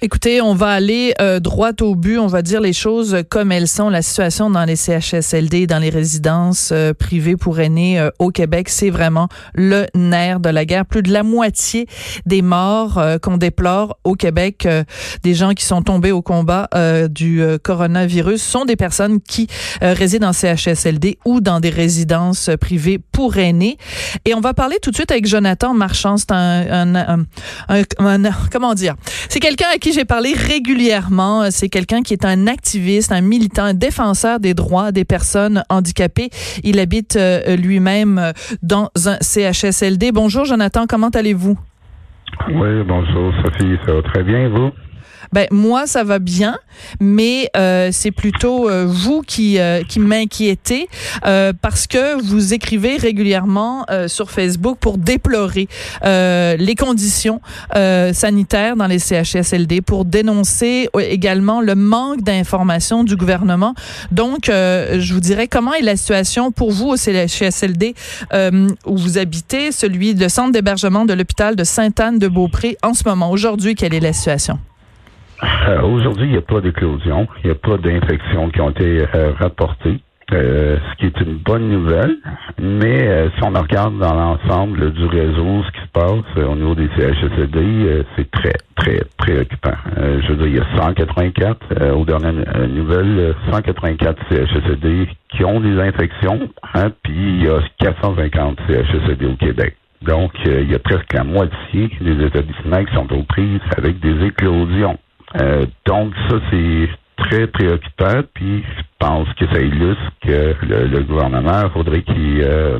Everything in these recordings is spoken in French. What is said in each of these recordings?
Écoutez, on va aller euh, droit au but, on va dire les choses comme elles sont. La situation dans les CHSLD, dans les résidences euh, privées pour aînés euh, au Québec, c'est vraiment le nerf de la guerre. Plus de la moitié des morts qu'on déplore au Québec, des gens qui sont tombés au combat du coronavirus, sont des personnes qui résident en CHSLD ou dans des résidences privées pour aînés. Et on va parler tout de suite avec Jonathan Marchand. C'est un, un, un, comment dire, c'est quelqu'un qui j'ai parlé régulièrement. Euh, c'est quelqu'un qui est un activiste, un militant, un défenseur des droits des personnes handicapées. Il habite euh, lui-même euh, dans un CHSLD. Bonjour Jonathan, comment allez-vous? Oui, bonjour Sophie, ça va très bien, vous? Ben moi ça va bien, mais euh, c'est plutôt euh, vous qui euh, qui m'inquiétez parce que vous écrivez régulièrement sur Facebook pour déplorer les conditions sanitaires dans les CHSLD, pour dénoncer également le manque d'informations du gouvernement. Donc je vous dirais comment est la situation pour vous au CHSLD où vous habitez, celui de centre d'hébergement de l'hôpital de Sainte-Anne de Beaupré en ce moment? Aujourd'hui, quelle est la situation? Euh, aujourd'hui, il n'y a pas d'éclosion, il n'y a pas d'infections qui ont été euh, rapportées, euh, ce qui est une bonne nouvelle. Mais si on regarde dans l'ensemble du réseau, ce qui se passe au niveau des CHSLD, c'est très, très préoccupant. je veux dire, il y a 184, aux dernières nouvelles, 184 CHSLD qui ont des infections, hein, puis il y a 450 CHSLD au Québec. Donc, il y a presque la moitié des établissements qui sont aux prises avec des éclosions. Euh, donc ça, c'est très préoccupant, puis je pense que ça illustre que le, gouvernement faudrait qu'il euh,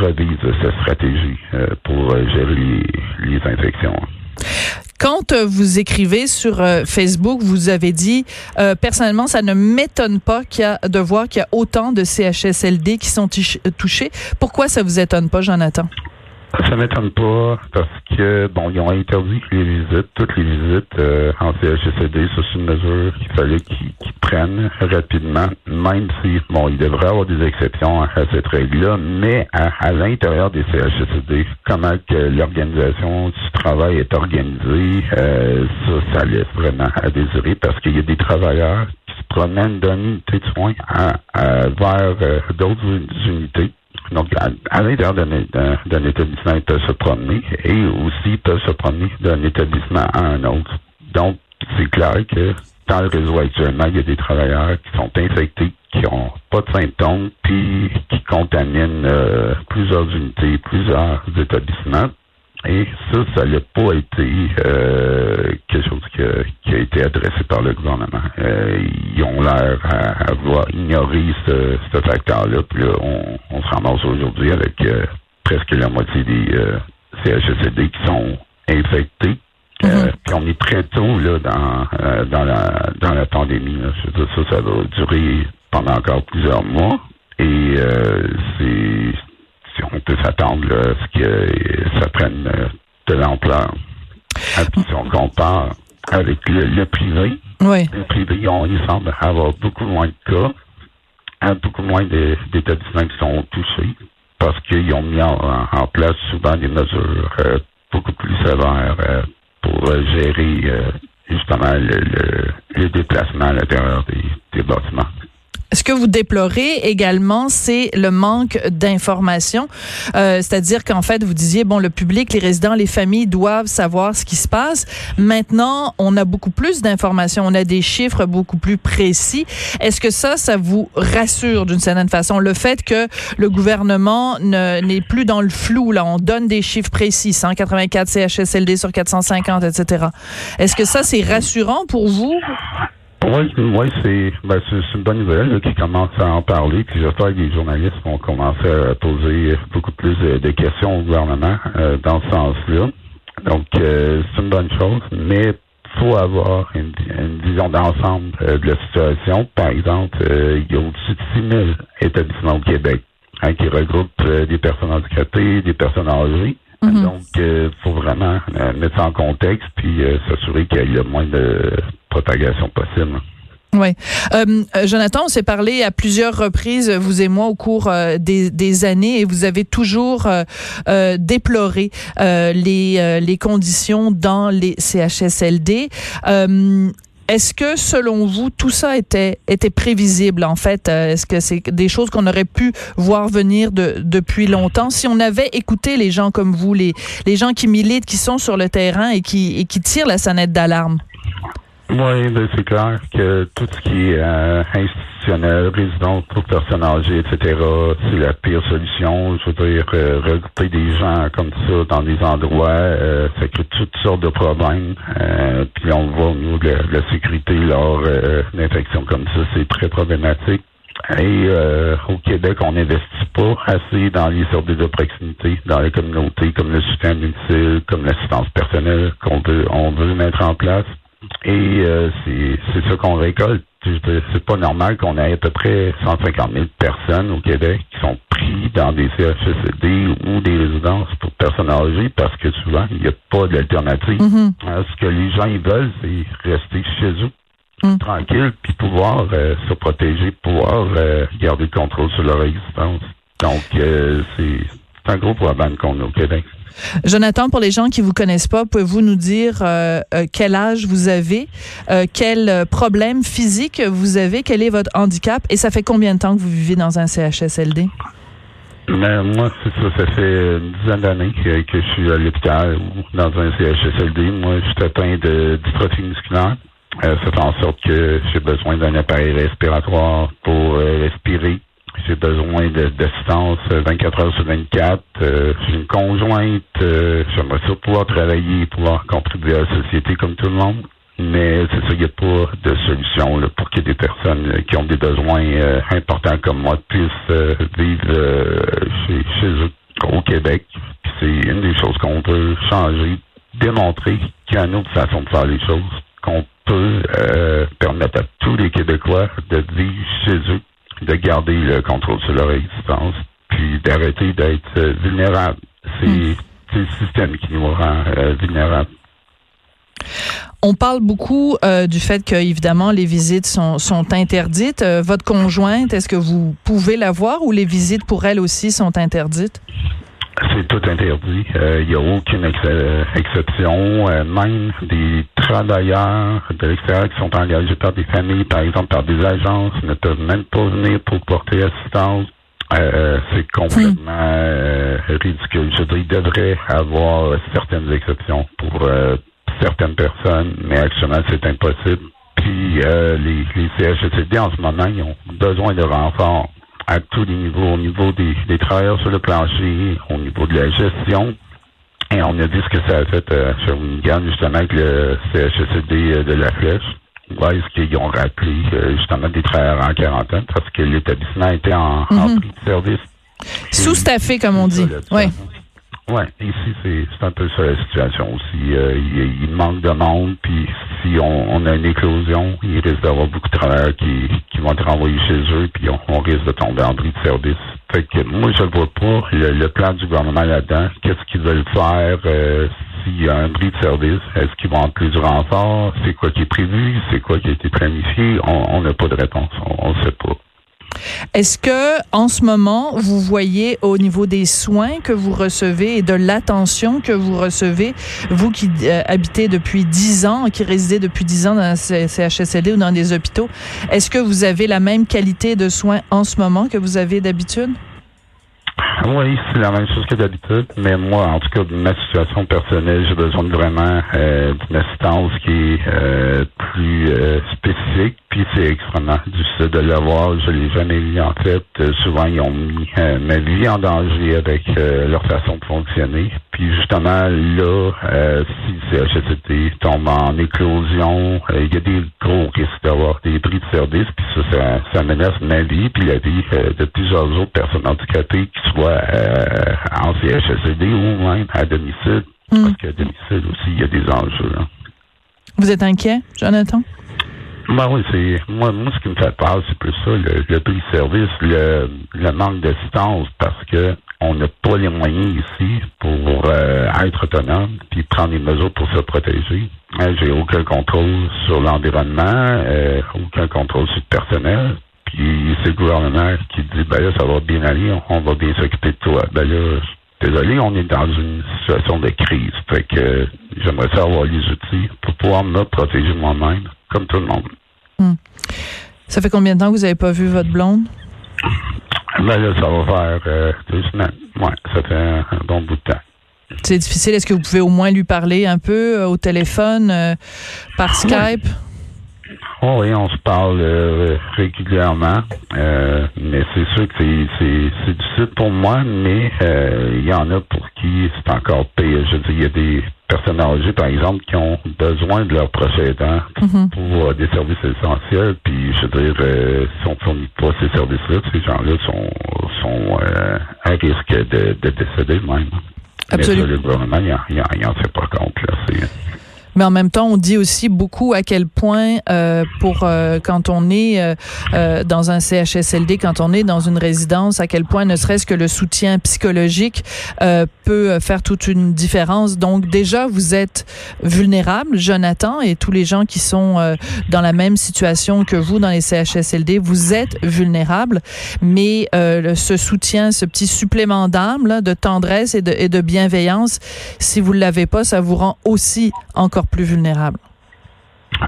revise sa stratégie euh, pour gérer les, infections. Quand vous écrivez sur Facebook, vous avez dit personnellement, ça ne m'étonne pas a de voir qu'il y a autant de CHSLD qui sont touchés. Pourquoi ça vous étonne pas, Jonathan? Ça m'étonne pas parce que bon, ils ont interdit les visites, toutes les visites euh, en CHSLD. Ça, c'est une mesure qu'il fallait qu'ils prennent rapidement, même si bon, il devrait y avoir des exceptions à cette règle-là, mais à, l'intérieur des CHSLD, comment que l'organisation du travail est organisée, euh, ça, ça laisse vraiment à désirer parce qu'il y a des travailleurs qui se promènent d'une unité de soins à, vers euh, d'autres unités donc, à, l'intérieur d'un établissement, ils peuvent se promener et aussi ils peuvent se promener d'un établissement à un autre. Donc, c'est clair que dans le réseau actuellement, il y a des travailleurs qui sont infectés, qui n'ont pas de symptômes, puis qui contaminent euh, plusieurs unités, plusieurs établissements. Et ça, ça n'a pas été euh, quelque chose qui a, été adressé par le gouvernement. Euh, ils ont l'air à avoir ignoré ce, facteur-là. Puis là, on, on se ramasse aujourd'hui avec euh, presque la moitié des CHSLD qui sont infectés. Mm-hmm. puis on est très tôt là dans dans la dans la pandémie. ça, ça va durer pendant encore plusieurs mois. Et c'est peut s'attendre à ce que ça prenne euh, de l'ampleur. Si on compare avec le, privé, le privé, il semble avoir beaucoup moins de cas, hein, beaucoup moins d'établissements qui sont touchés parce qu'ils ont mis en, place souvent des mesures euh, beaucoup plus sévères euh, pour gérer justement le, le, déplacement à l'intérieur des bâtiments. Ce que vous déplorez également, c'est le manque d'informations. Euh, C'est-à-dire qu'en fait, vous disiez, bon, le public, les résidents, les familles doivent savoir ce qui se passe. Maintenant, on a beaucoup plus d'informations. On a des chiffres beaucoup plus précis. Est-ce que ça, ça vous rassure d'une certaine façon? Le fait que le gouvernement n'est plus dans le flou, là, on donne des chiffres précis, 184 CHSLD sur 450, etc. Est-ce que ça, c'est rassurant pour vous? Oui, ouais, c'est ben, une bonne nouvelle qui commence à en parler. Puis j'espère que les journalistes vont commencer à poser beaucoup plus de, questions au gouvernement euh, dans ce sens-là. Donc euh, c'est une bonne chose, mais faut avoir une, vision d'ensemble euh, de la situation. Par exemple, il y a au-dessus de 6 000 établissements au Québec hein, qui regroupent des personnes handicapées, des personnes âgées. Mm-hmm. Donc, il faut vraiment mettre ça en contexte puis s'assurer qu'il y a le moins de propagation possible. Oui. Euh, Jonathan, on s'est parlé à plusieurs reprises, vous et moi, au cours euh, des, des, années, et vous avez toujours euh, euh déploré les, les conditions dans les CHSLD. Est-ce que, selon vous, tout ça était était prévisible en fait? Est-ce que c'est des choses qu'on aurait pu voir venir de, depuis longtemps? Si on avait écouté les gens comme vous, les les gens qui militent, qui sont sur le terrain et qui et qui tirent la sonnette d'alarme oui, ben c'est clair que tout ce qui est euh, institutionnel, résidence pour personnes âgées, etc., c'est la pire solution. Je veux dire, euh, regrouper des gens comme ça dans des endroits, euh, ça crée toutes sortes de problèmes. Euh, puis on voit niveau de la, sécurité lors d'infections comme ça, c'est très problématique. Et au Québec, on n'investit pas assez dans les services de proximité, dans les communautés, comme le soutien domicile, comme l'assistance personnelle qu'on veut, on veut mettre en place. Et euh, c'est ça qu'on récolte. C'est pas normal qu'on ait à peu près 150 000 personnes au Québec qui sont pris dans des CHSLD ou des résidences pour personnes âgées parce que souvent, il n'y a pas d'alternative. Mm-hmm. Hein, ce que les gens ils veulent, c'est rester chez eux, mm. tranquille, puis pouvoir euh, se protéger, pouvoir euh, garder le contrôle sur leur existence. Donc, c'est un gros problème qu'on a au Québec. Jonathan, pour les gens qui vous connaissent pas, pouvez-vous nous dire euh, euh, quel âge vous avez, euh, quel problème physique vous avez, quel est votre handicap et ça fait combien de temps que vous vivez dans un CHSLD? Ben, moi, c'est ça. Ça fait une dizaine d'années que, je suis à l'hôpital ou dans un CHSLD. Moi, je suis atteint de dystrophie musculaire. ça fait en sorte que j'ai besoin d'un appareil respiratoire pour respirer j'ai besoin d'assistance 24 heures sur 24. Euh, j'ai une conjointe. Euh, j'aimerais ça pouvoir travailler, pouvoir contribuer à la société comme tout le monde. Mais c'est ça, il n'y a pas de solution pour que des personnes euh, qui ont des besoins importants comme moi puissent vivre chez, chez, eux au Québec. C'est une des choses qu'on peut changer, démontrer qu'il y a une autre façon de faire les choses, qu'on peut permettre à tous les Québécois de vivre chez eux de garder le contrôle sur leur existence, puis d'arrêter d'être euh, vulnérables. Hmm. C'est le système qui nous rend euh, vulnérables. On parle beaucoup euh, du fait que évidemment les visites sont, sont interdites. votre conjointe, est-ce que vous pouvez la voir ou les visites pour elle aussi sont interdites? C'est tout interdit. Il n'y a aucune exception. même des travailleurs de l'extérieur qui sont engagés par des familles, par exemple par des agences, ne peuvent même pas venir pour porter assistance. Euh, c'est complètement euh, ridicule. Je dirais, il devrait avoir certaines exceptions pour euh, certaines personnes, mais actuellement, c'est impossible. Puis les, les CHSLD en ce moment, ils ont besoin de renforts à tous les niveaux, au niveau des, des travailleurs sur le plancher, au niveau de la gestion, et on a dit ce que ça a fait euh, sur Wingan, justement, avec le CHSD euh, de la Flèche. Ouais, est-ce qu'ils ont rappelé euh, justement des travailleurs en quarantaine parce que l'établissement était en, mm prix de service. Sous-staffé, comme on dit. Oui. Oui, ici, c'est un peu ça la situation aussi. il, il, manque de monde, puis si on, on, a une éclosion, il risque d'avoir beaucoup de travailleurs qui, qui vont être renvoyés chez eux, puis on, on risque de tomber en prix de service. Fait que moi, je ne vois pas le, plan du gouvernement là-dedans. Qu'est-ce qu'ils veulent faire euh, s'il y a un bris de service? Est-ce qu'ils vont plus du renfort? C'est quoi qui est prévu? C'est quoi qui a été planifié? On n'a pas de réponse. On ne sait pas. Est-ce que en ce moment, vous voyez au niveau des soins que vous recevez et de l'attention que vous recevez, vous qui euh, habitez depuis dix ans, qui résidez depuis dix ans dans un CHSLD ou dans des hôpitaux, est-ce que vous avez la même qualité de soins en ce moment que vous avez d'habitude? Oui, c'est la même chose que d'habitude, mais moi, en tout cas, ma situation personnelle, j'ai besoin vraiment euh, d'une assistance qui est euh, plus euh, spécifique, puis c'est extrêmement difficile de l'avoir. Je l'ai jamais vu en fait. Euh, souvent, ils ont mis ma vie en danger avec leur façon de fonctionner. Puis justement, là, si CHSCT tombe en éclosion, il y a des gros risques d'avoir des bris de service, puis ça, ça, ça menace ma vie, puis la vie de plusieurs autres personnes handicapées qui soient euh, en CHSLD ou même à domicile. Hmm. Parce qu'à domicile aussi, il y a des enjeux. Hein. Vous êtes inquiet, Jonathan? Ben oui, c'est moi, moi ce qui me fait peur, c'est plus ça, le, prix de service, le, le manque d'assistance, parce que on n'a pas les moyens ici pour euh, être autonome puis prendre des mesures pour se protéger. Hein, j'ai aucun contrôle sur l'environnement, euh, aucun contrôle sur le personnel. Puis c'est le gouvernement qui dit ben là, ça va bien aller, on va bien s'occuper de toi. Ben là, désolé, on est dans une situation de crise. Fait que j'aimerais savoir les outils pour pouvoir me protéger moi-même, comme tout le monde. Hmm. Ça fait combien de temps que vous n'avez pas vu votre blonde? Ben là, ça va faire euh, deux semaines. Ouais, ça fait un, bon bout de temps. C'est difficile. Est-ce que vous pouvez au moins lui parler un peu euh, au téléphone, euh, par Skype? Oh oui, on se parle régulièrement, mais c'est sûr que c'est difficile pour moi, mais il y en a pour qui c'est encore pire. Je veux dire, il y a des personnes âgées, par exemple, qui ont besoin de leurs proches aidants mhm. pour euh, des services essentiels. Puis, je veux dire, euh, si on ne fournit pas ces services-là, ces gens-là sont, sont euh, à risque de, de décéder même. Absolument. Mais le gouvernement, il n'en fait pas compte. Là. Mais en même temps, on dit aussi beaucoup à quel point euh, pour euh, quand on est euh, euh dans un CHSLD, quand on est dans une résidence, à quel point ne serait-ce que le soutien psychologique euh, peut faire toute une différence. Donc déjà, vous êtes vulnérable, Jonathan, et tous les gens qui sont dans la même situation que vous dans les CHSLD, vous êtes vulnérable. Mais ce soutien, ce petit supplément d'âme, de tendresse et de, et de bienveillance, si vous l'avez pas, ça vous rend aussi encore plus vulnérables.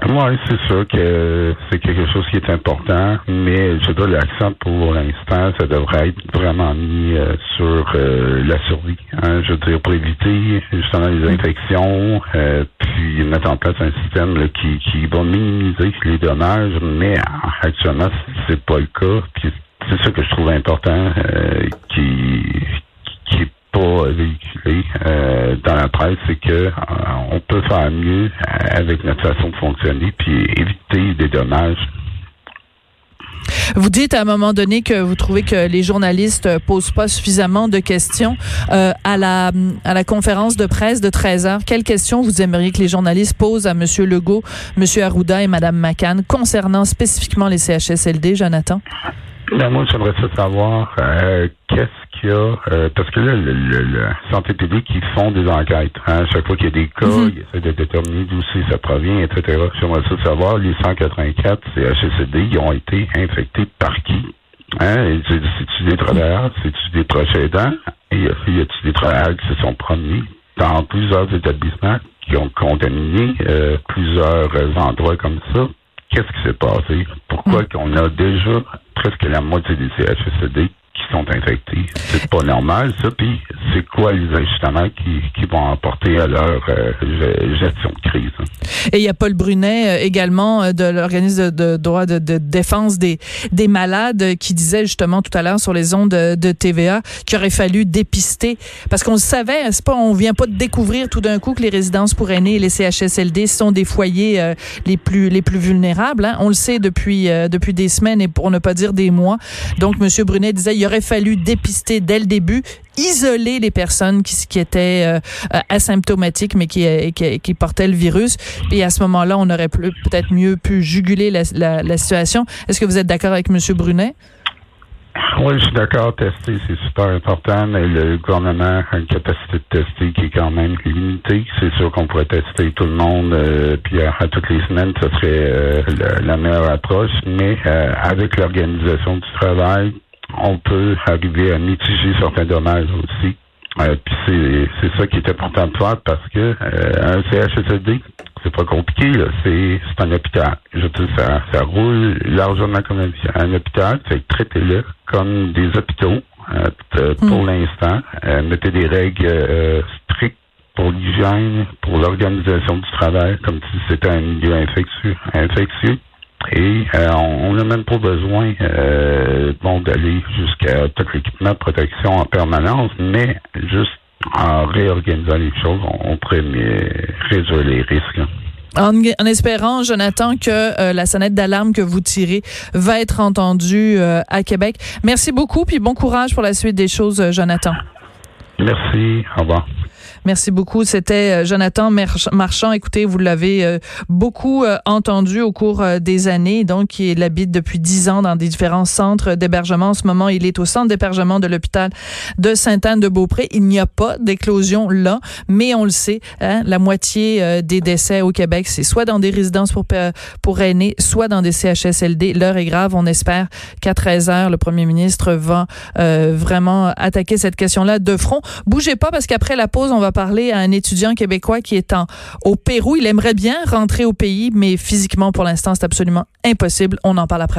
Oui, c'est sûr que c'est quelque chose qui est important, mais je dois l'accent pour l'instant, ça devrait être vraiment mis euh, sur euh, la survie. Hein, je veux dire, pour éviter justement les infections, euh, puis mettre en place un système qui, qui va minimiser les dommages, mais actuellement, c'est pas le cas. C'est ça que je trouve important, qui, qui euh, dans la presse, c'est que euh, on peut faire mieux avec notre façon de fonctionner puis éviter des dommages. Vous dites à un moment donné que vous trouvez que les journalistes posent pas suffisamment de questions euh, à la à la conférence de presse de 13 heures. Quelles questions vous aimeriez que les journalistes posent à Monsieur Legault, Monsieur Arruda et Madame McCann concernant spécifiquement les CHSLD, Jonathan? Ben, moi, j'aimerais savoir euh, qu'est-ce qu'il y a, euh, parce que là, le, le, santé publique, ils font des enquêtes. Hein, chaque fois qu'il y a des cas, mhm. ils essaient de déterminer d'où ça provient, etc. J'aimerais ça savoir, les 184 CHSD, ils ont été infectés par qui? Hein? C'est-tu des travailleurs? C'est-tu des proches aidants? Et y a-t-il des travailleurs qui se sont promenés dans plusieurs établissements qui ont contaminé euh, plusieurs endroits comme ça? Qu'est-ce qui s'est passé? Pourquoi mm. qu'on a déjà presque la moitié des CHSD qui sont infectés. C'est pas normal, ça. Puis, c'est quoi les ajustements qui, qui vont apporter à leur euh, gestion de crise? Hein? Et il y a Paul Brunet euh, également euh, de l'organisme de, droit de, défense des, des malades qui disait justement tout à l'heure sur les ondes de, TVA qu'il aurait fallu dépister parce qu'on savait, c'est pas, on vient pas de découvrir tout d'un coup que les résidences pour aînés et les CHSLD sont des foyers les plus les plus vulnérables. Hein. On le sait depuis depuis des semaines et pour ne pas dire des mois. Donc, Monsieur Brunet disait il aurait fallu dépister dès le début, isoler les personnes qui, étaient euh, euh, asymptomatiques mais qui, euh, qui, portaient le virus. Et à ce moment-là, on aurait peut-être mieux pu juguler la, situation. Est-ce que vous êtes d'accord avec M. Brunet? Oui, je suis d'accord. Tester, c'est super important, mais le gouvernement a une capacité de tester qui est quand même limitée. C'est sûr qu'on pourrait tester tout le monde, puis à, toutes les semaines, ce serait la, meilleure approche. Mais avec l'organisation du travail, on peut arriver à mitiger certains dommages aussi. Euh, puis c'est ça qui est important de faire parce que euh, un CHSLD, c'est pas compliqué, c'est un hôpital. Je dis ça, ça roule largement comme un, hôpital, fait traitez-le comme des hôpitaux euh, pour hmm. l'instant. mettez des règles strictes pour l'hygiène, pour l'organisation du travail, comme si c'était un milieu infectieux. infectieux. Et euh, on n'a même pas besoin euh, bon d'aller jusqu'à tout l'équipement de protection en permanence, mais juste en réorganisant les choses, on, pourrait réduire les risques. En, espérant, Jonathan, que euh, la sonnette d'alarme que vous tirez va être entendue à Québec. Merci beaucoup, puis bon courage pour la suite des choses, Jonathan. Merci. Au revoir. Merci beaucoup. C'était Jonathan Marchand. Écoutez, vous l'avez beaucoup entendu au cours des années. Donc, il habite depuis dix ans dans des différents centres d'hébergement. En ce moment, il est au centre d'hébergement de l'hôpital de Sainte-Anne-de-Beaupré. Il n'y a pas d'éclosion là, mais on le sait, hein, la moitié des décès au Québec, c'est soit dans des résidences pour, pour aînés, soit dans des CHSLD. L'heure est grave. On espère qu'à 13 heures, le premier ministre va euh, vraiment attaquer cette question-là de front. Bougez pas parce qu'après la pause, on va parler à un étudiant québécois qui est en, au Pérou. Il aimerait bien rentrer au pays, mais physiquement, pour l'instant, c'est absolument impossible. On en parle après.